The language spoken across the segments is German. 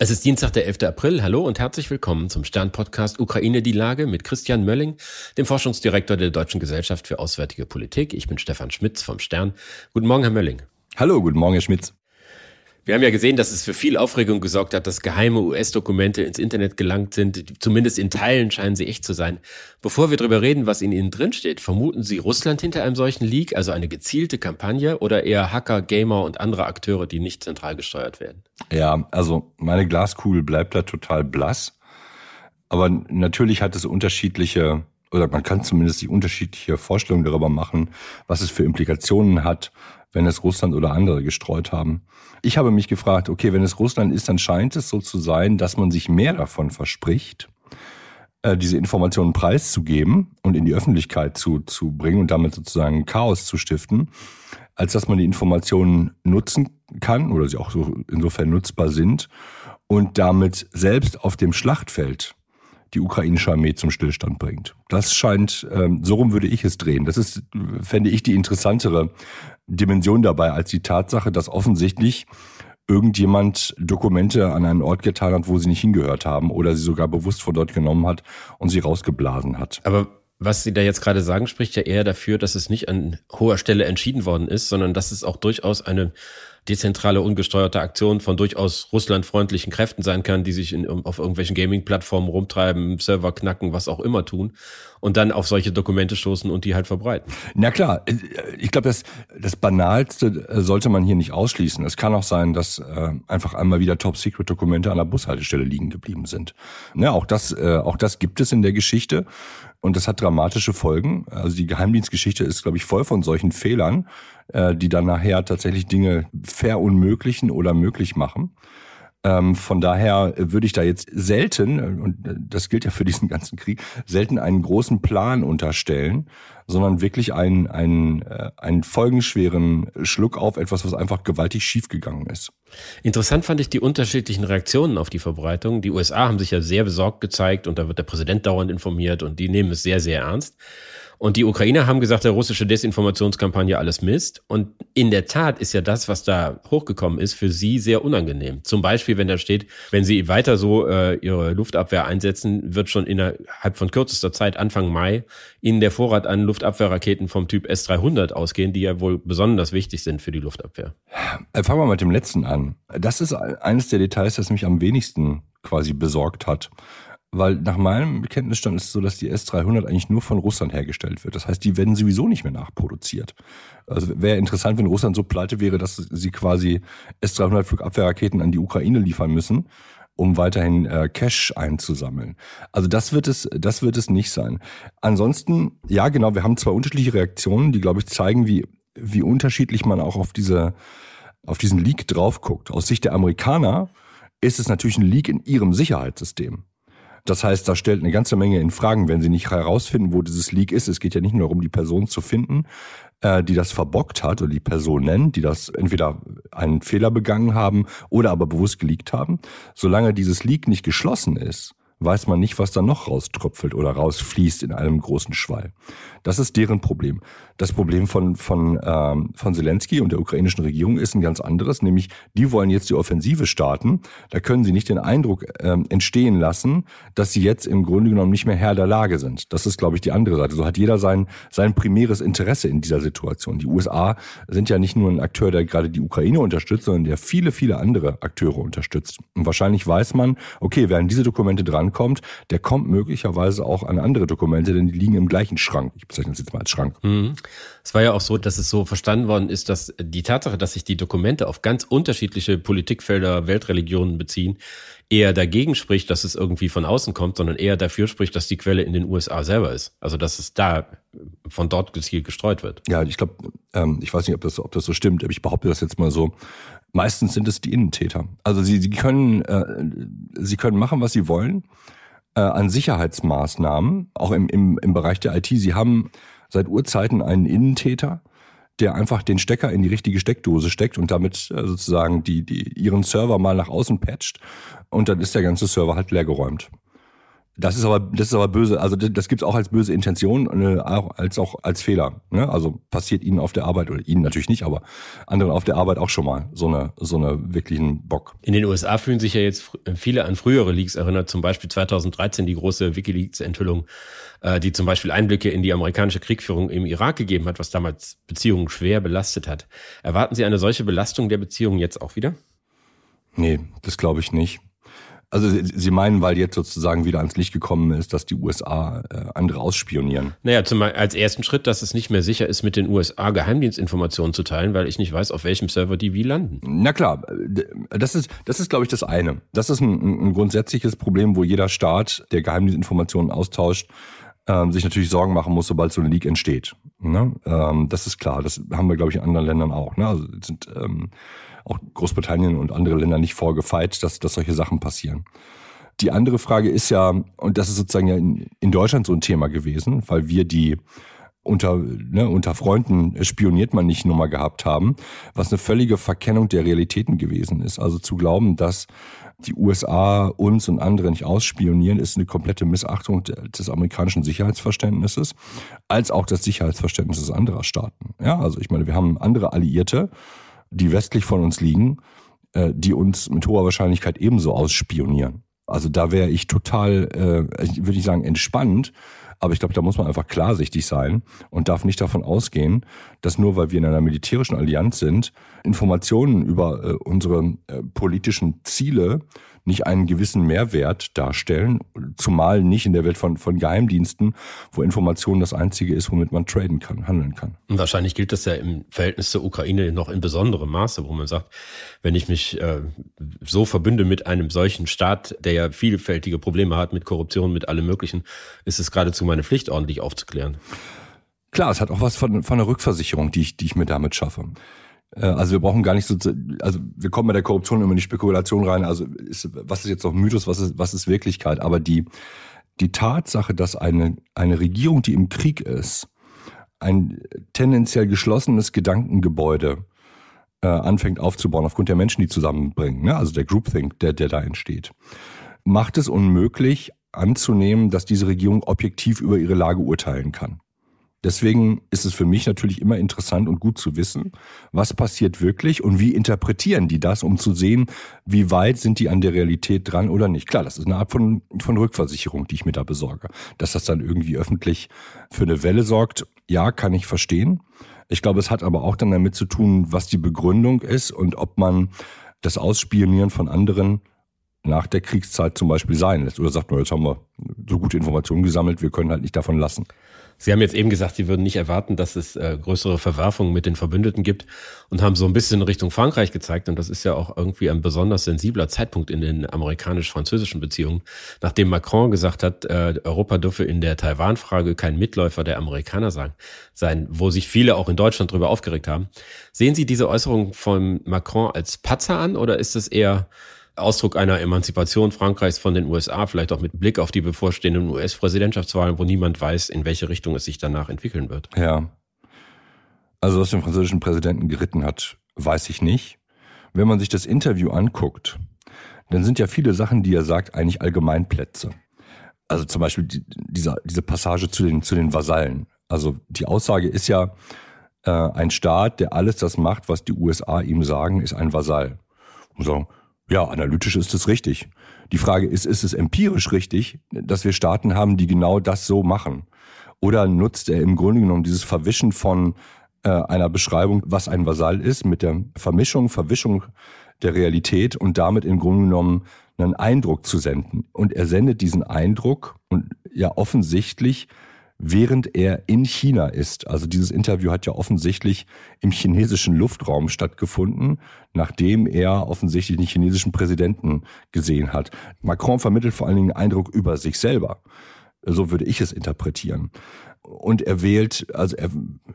Es ist Dienstag, der 11. April. Hallo und herzlich willkommen zum Stern-Podcast Ukraine die Lage mit Christian Mölling, dem Forschungsdirektor der Deutschen Gesellschaft für Auswärtige Politik. Ich bin Stefan Schmitz vom Stern. Guten Morgen, Herr Mölling. Hallo, guten Morgen, Herr Schmitz. Wir haben ja gesehen, dass es für viel Aufregung gesorgt hat, dass geheime US-Dokumente ins Internet gelangt sind. Zumindest in Teilen scheinen sie echt zu sein. Bevor wir darüber reden, was in ihnen drinsteht, vermuten Sie Russland hinter einem solchen Leak, also eine gezielte Kampagne oder eher Hacker, Gamer und andere Akteure, die nicht zentral gesteuert werden? Ja, also meine Glaskugel bleibt da total blass. Aber natürlich hat es unterschiedliche, oder man kann zumindest die unterschiedliche Vorstellungen darüber machen, was es für Implikationen hat, wenn es Russland oder andere gestreut haben. Ich habe mich gefragt, okay, wenn es Russland ist, dann scheint es so zu sein, dass man sich mehr davon verspricht, äh, diese Informationen preiszugeben und in die Öffentlichkeit zu, zu bringen und damit sozusagen Chaos zu stiften, als dass man die Informationen nutzen kann oder sie auch so insofern nutzbar sind und damit selbst auf dem Schlachtfeld die ukrainische Armee zum Stillstand bringt. Das scheint, ähm, so rum würde ich es drehen. Das ist, fände ich, die interessantere Dimension dabei als die Tatsache, dass offensichtlich irgendjemand Dokumente an einen Ort getan hat, wo sie nicht hingehört haben oder sie sogar bewusst von dort genommen hat und sie rausgeblasen hat. Aber was Sie da jetzt gerade sagen, spricht ja eher dafür, dass es nicht an hoher Stelle entschieden worden ist, sondern dass es auch durchaus eine dezentrale, ungesteuerte Aktion von durchaus russlandfreundlichen Kräften sein kann, die sich in, auf irgendwelchen Gaming-Plattformen rumtreiben, Server knacken, was auch immer tun und dann auf solche Dokumente stoßen und die halt verbreiten. Na klar, ich glaube, das, das Banalste sollte man hier nicht ausschließen. Es kann auch sein, dass äh, einfach einmal wieder Top-Secret-Dokumente an der Bushaltestelle liegen geblieben sind. Ja, auch das, äh, auch das gibt es in der Geschichte. Und das hat dramatische Folgen. Also die Geheimdienstgeschichte ist, glaube ich, voll von solchen Fehlern, äh, die dann nachher tatsächlich Dinge verunmöglichen oder möglich machen. Ähm, von daher würde ich da jetzt selten, und das gilt ja für diesen ganzen Krieg, selten einen großen Plan unterstellen, sondern wirklich einen, einen, äh, einen folgenschweren Schluck auf etwas, was einfach gewaltig schiefgegangen ist. Interessant fand ich die unterschiedlichen Reaktionen auf die Verbreitung. Die USA haben sich ja sehr besorgt gezeigt und da wird der Präsident dauernd informiert und die nehmen es sehr, sehr ernst. Und die Ukrainer haben gesagt, der russische Desinformationskampagne alles Mist. Und in der Tat ist ja das, was da hochgekommen ist, für sie sehr unangenehm. Zum Beispiel, wenn da steht, wenn sie weiter so äh, ihre Luftabwehr einsetzen, wird schon innerhalb von kürzester Zeit, Anfang Mai, ihnen der Vorrat an Luftabwehrraketen vom Typ S-300 ausgehen, die ja wohl besonders wichtig sind für die Luftabwehr. Äh, fangen wir mit dem letzten an. Das ist eines der Details, das mich am wenigsten quasi besorgt hat. Weil nach meinem Kenntnisstand ist es so, dass die S300 eigentlich nur von Russland hergestellt wird. Das heißt, die werden sowieso nicht mehr nachproduziert. Also wäre interessant, wenn Russland so pleite wäre, dass sie quasi S300 Flugabwehrraketen an die Ukraine liefern müssen, um weiterhin äh, Cash einzusammeln. Also das wird es, das wird es nicht sein. Ansonsten, ja genau, wir haben zwei unterschiedliche Reaktionen, die glaube ich zeigen, wie wie unterschiedlich man auch auf diese auf diesen Leak drauf guckt. Aus Sicht der Amerikaner ist es natürlich ein Leak in ihrem Sicherheitssystem. Das heißt, da stellt eine ganze Menge in Fragen, wenn sie nicht herausfinden, wo dieses Leak ist. Es geht ja nicht nur darum, die Person zu finden, äh, die das verbockt hat, oder die Personen, die das entweder einen Fehler begangen haben oder aber bewusst geleakt haben. Solange dieses Leak nicht geschlossen ist, weiß man nicht, was da noch rauströpfelt oder rausfließt in einem großen Schwall. Das ist deren Problem. Das Problem von, von, ähm, von Zelensky und der ukrainischen Regierung ist ein ganz anderes, nämlich die wollen jetzt die Offensive starten. Da können sie nicht den Eindruck ähm, entstehen lassen, dass sie jetzt im Grunde genommen nicht mehr Herr der Lage sind. Das ist, glaube ich, die andere Seite. So hat jeder sein, sein primäres Interesse in dieser Situation. Die USA sind ja nicht nur ein Akteur, der gerade die Ukraine unterstützt, sondern der viele, viele andere Akteure unterstützt. Und wahrscheinlich weiß man, okay, wer an diese Dokumente drankommt, der kommt möglicherweise auch an andere Dokumente, denn die liegen im gleichen Schrank. Ich bezeichne das jetzt mal als Schrank. Mhm. Es war ja auch so, dass es so verstanden worden ist, dass die Tatsache, dass sich die Dokumente auf ganz unterschiedliche Politikfelder, Weltreligionen beziehen, eher dagegen spricht, dass es irgendwie von außen kommt, sondern eher dafür spricht, dass die Quelle in den USA selber ist. Also dass es da von dort gezielt gestreut wird. Ja, ich glaube, ähm, ich weiß nicht, ob das, ob das so stimmt, aber ich behaupte das jetzt mal so. Meistens sind es die Innentäter. Also sie, sie können, äh, sie können machen, was sie wollen äh, an Sicherheitsmaßnahmen, auch im, im, im Bereich der IT. Sie haben seit Urzeiten einen Innentäter, der einfach den Stecker in die richtige Steckdose steckt und damit äh, sozusagen die, die, ihren Server mal nach außen patcht und dann ist der ganze Server halt leergeräumt. Das ist aber, das ist aber böse, also das, das gibt es auch als böse Intention, äh, als auch als Fehler. Ne? Also passiert Ihnen auf der Arbeit, oder Ihnen natürlich nicht, aber anderen auf der Arbeit auch schon mal so eine, so eine wirklichen Bock. In den USA fühlen sich ja jetzt viele an frühere Leaks erinnert, zum Beispiel 2013 die große Wikileaks-Enthüllung, äh, die zum Beispiel Einblicke in die amerikanische Kriegführung im Irak gegeben hat, was damals Beziehungen schwer belastet hat. Erwarten Sie eine solche Belastung der Beziehungen jetzt auch wieder? Nee, das glaube ich nicht. Also Sie meinen, weil jetzt sozusagen wieder ans Licht gekommen ist, dass die USA äh, andere ausspionieren? Naja, zum, als ersten Schritt, dass es nicht mehr sicher ist, mit den USA Geheimdienstinformationen zu teilen, weil ich nicht weiß, auf welchem Server die wie landen. Na klar, das ist, das ist glaube ich, das eine. Das ist ein, ein grundsätzliches Problem, wo jeder Staat, der Geheimdienstinformationen austauscht, ähm, sich natürlich Sorgen machen muss, sobald so ein Leak entsteht. Ne? Ähm, das ist klar. Das haben wir, glaube ich, in anderen Ländern auch. Ne? Also sind ähm, auch Großbritannien und andere Länder nicht vorgefeit, dass, dass solche Sachen passieren. Die andere Frage ist ja, und das ist sozusagen ja in, in Deutschland so ein Thema gewesen, weil wir die unter, ne, unter Freunden spioniert man nicht Nummer gehabt haben, was eine völlige Verkennung der Realitäten gewesen ist. Also zu glauben, dass die USA uns und andere nicht ausspionieren, ist eine komplette Missachtung des amerikanischen Sicherheitsverständnisses, als auch des Sicherheitsverständnisses anderer Staaten. Ja, also ich meine, wir haben andere Alliierte, die westlich von uns liegen, äh, die uns mit hoher Wahrscheinlichkeit ebenso ausspionieren. Also da wäre ich total, äh, würde ich sagen, entspannt. Aber ich glaube, da muss man einfach klarsichtig sein und darf nicht davon ausgehen, dass nur weil wir in einer militärischen Allianz sind, Informationen über äh, unsere äh, politischen Ziele nicht einen gewissen Mehrwert darstellen, zumal nicht in der Welt von, von Geheimdiensten, wo Information das Einzige ist, womit man traden kann, handeln kann. Und wahrscheinlich gilt das ja im Verhältnis zur Ukraine noch in besonderem Maße, wo man sagt, wenn ich mich äh, so verbünde mit einem solchen Staat, der ja vielfältige Probleme hat mit Korruption, mit allem Möglichen, ist es geradezu meine Pflicht, ordentlich aufzuklären. Klar, es hat auch was von, von einer Rückversicherung, die ich, die ich mir damit schaffe. Äh, also wir brauchen gar nicht so, also wir kommen bei der Korruption immer in die Spekulation rein. Also ist, was ist jetzt noch Mythos, was ist, was ist Wirklichkeit? Aber die, die Tatsache, dass eine, eine Regierung, die im Krieg ist, ein tendenziell geschlossenes Gedankengebäude äh, anfängt aufzubauen, aufgrund der Menschen, die zusammenbringen, ne? also der Groupthink, der, der da entsteht, macht es unmöglich anzunehmen, dass diese Regierung objektiv über ihre Lage urteilen kann. Deswegen ist es für mich natürlich immer interessant und gut zu wissen, was passiert wirklich und wie interpretieren die das, um zu sehen, wie weit sind die an der Realität dran oder nicht. Klar, das ist eine Art von, von Rückversicherung, die ich mir da besorge. Dass das dann irgendwie öffentlich für eine Welle sorgt, ja, kann ich verstehen. Ich glaube, es hat aber auch dann damit zu tun, was die Begründung ist und ob man das Ausspionieren von anderen nach der Kriegszeit zum Beispiel sein lässt. Oder sagt man, jetzt haben wir so gute Informationen gesammelt, wir können halt nicht davon lassen. Sie haben jetzt eben gesagt, Sie würden nicht erwarten, dass es äh, größere Verwerfungen mit den Verbündeten gibt und haben so ein bisschen Richtung Frankreich gezeigt. Und das ist ja auch irgendwie ein besonders sensibler Zeitpunkt in den amerikanisch-französischen Beziehungen, nachdem Macron gesagt hat, äh, Europa dürfe in der Taiwan-Frage kein Mitläufer der Amerikaner sein, wo sich viele auch in Deutschland darüber aufgeregt haben. Sehen Sie diese Äußerung von Macron als Patzer an oder ist es eher Ausdruck einer Emanzipation Frankreichs von den USA, vielleicht auch mit Blick auf die bevorstehenden US-Präsidentschaftswahlen, wo niemand weiß, in welche Richtung es sich danach entwickeln wird. Ja. Also was den französischen Präsidenten geritten hat, weiß ich nicht. Wenn man sich das Interview anguckt, dann sind ja viele Sachen, die er sagt, eigentlich Allgemeinplätze. Also zum Beispiel die, diese, diese Passage zu den, zu den Vasallen. Also die Aussage ist ja, äh, ein Staat, der alles das macht, was die USA ihm sagen, ist ein Vasall. Und so, ja, analytisch ist es richtig. Die Frage ist, ist es empirisch richtig, dass wir Staaten haben, die genau das so machen? Oder nutzt er im Grunde genommen dieses Verwischen von äh, einer Beschreibung, was ein Vasall ist, mit der Vermischung, Verwischung der Realität und damit im Grunde genommen einen Eindruck zu senden. Und er sendet diesen Eindruck und ja offensichtlich während er in China ist. Also dieses Interview hat ja offensichtlich im chinesischen Luftraum stattgefunden, nachdem er offensichtlich den chinesischen Präsidenten gesehen hat. Macron vermittelt vor allen Dingen einen Eindruck über sich selber. So würde ich es interpretieren. Und er wählt, also er,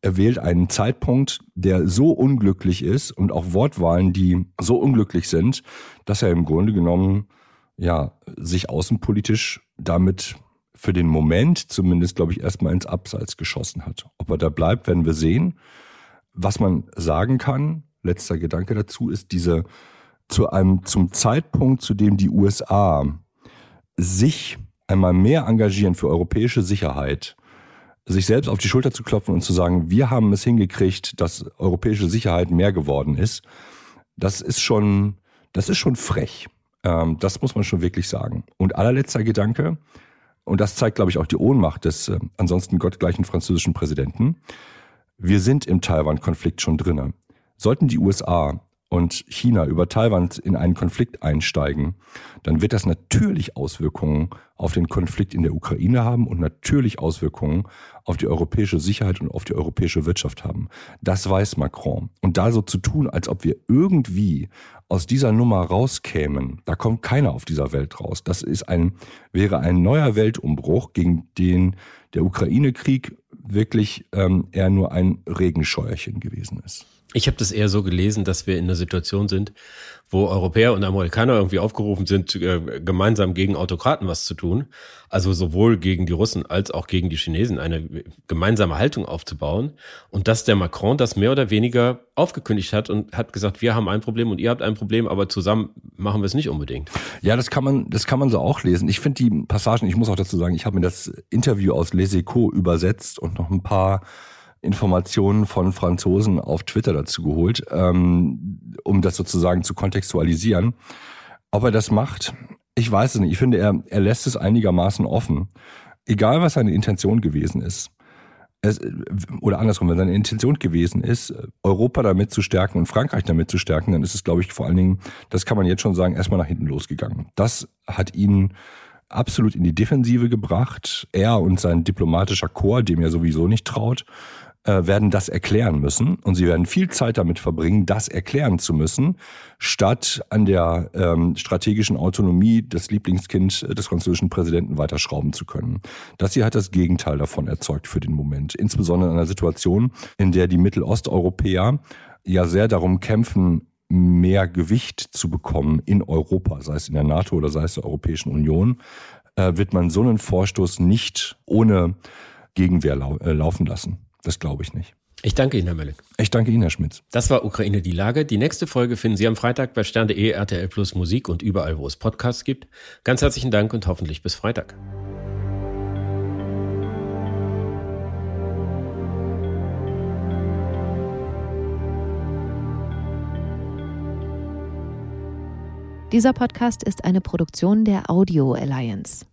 er wählt einen Zeitpunkt, der so unglücklich ist und auch Wortwahlen, die so unglücklich sind, dass er im Grunde genommen ja sich außenpolitisch damit für den Moment zumindest, glaube ich, erstmal ins Abseits geschossen hat. Ob er da bleibt, werden wir sehen. Was man sagen kann, letzter Gedanke dazu, ist diese zu einem, zum Zeitpunkt, zu dem die USA sich einmal mehr engagieren für europäische Sicherheit, sich selbst auf die Schulter zu klopfen und zu sagen, wir haben es hingekriegt, dass europäische Sicherheit mehr geworden ist, das ist schon, das ist schon frech. Ähm, das muss man schon wirklich sagen. Und allerletzter Gedanke, und das zeigt, glaube ich, auch die Ohnmacht des äh, ansonsten gottgleichen französischen Präsidenten. Wir sind im Taiwan-Konflikt schon drinnen. Sollten die USA und China über Taiwan in einen Konflikt einsteigen, dann wird das natürlich Auswirkungen auf den Konflikt in der Ukraine haben und natürlich Auswirkungen auf die europäische Sicherheit und auf die europäische Wirtschaft haben. Das weiß Macron. Und da so zu tun, als ob wir irgendwie aus dieser Nummer rauskämen, da kommt keiner auf dieser Welt raus. Das ist ein, wäre ein neuer Weltumbruch, gegen den der Ukraine-Krieg wirklich ähm, eher nur ein Regenscheuerchen gewesen ist. Ich habe das eher so gelesen, dass wir in einer Situation sind, wo Europäer und Amerikaner irgendwie aufgerufen sind, äh, gemeinsam gegen Autokraten was zu tun. Also sowohl gegen die Russen als auch gegen die Chinesen eine gemeinsame Haltung aufzubauen. Und dass der Macron das mehr oder weniger aufgekündigt hat und hat gesagt, wir haben ein Problem und ihr habt ein Problem, aber zusammen machen wir es nicht unbedingt. Ja, das kann man, das kann man so auch lesen. Ich finde die Passagen, ich muss auch dazu sagen, ich habe mir das Interview aus Les Echos übersetzt und noch ein paar Informationen von Franzosen auf Twitter dazu geholt, ähm, um das sozusagen zu kontextualisieren. Ob er das macht, ich weiß es nicht. Ich finde, er, er lässt es einigermaßen offen. Egal, was seine Intention gewesen ist. Es, oder andersrum, wenn seine Intention gewesen ist, Europa damit zu stärken und Frankreich damit zu stärken, dann ist es, glaube ich, vor allen Dingen, das kann man jetzt schon sagen, erstmal nach hinten losgegangen. Das hat ihn absolut in die Defensive gebracht. Er und sein diplomatischer Chor, dem er sowieso nicht traut, äh, werden das erklären müssen und sie werden viel Zeit damit verbringen, das erklären zu müssen, statt an der ähm, strategischen Autonomie des Lieblingskind des französischen Präsidenten weiterschrauben zu können. Das hier hat das Gegenteil davon erzeugt für den Moment, insbesondere in einer Situation, in der die Mittelosteuropäer ja sehr darum kämpfen, mehr Gewicht zu bekommen in Europa, sei es in der NATO oder sei es der Europäischen Union, äh, wird man so einen Vorstoß nicht ohne Gegenwehr äh, laufen lassen. Das glaube ich nicht. Ich danke Ihnen, Herr Mölling. Ich danke Ihnen, Herr Schmitz. Das war Ukraine die Lage. Die nächste Folge finden Sie am Freitag bei stern.de, RTL Plus Musik und überall, wo es Podcasts gibt. Ganz herzlichen Dank und hoffentlich bis Freitag. Dieser Podcast ist eine Produktion der Audio Alliance.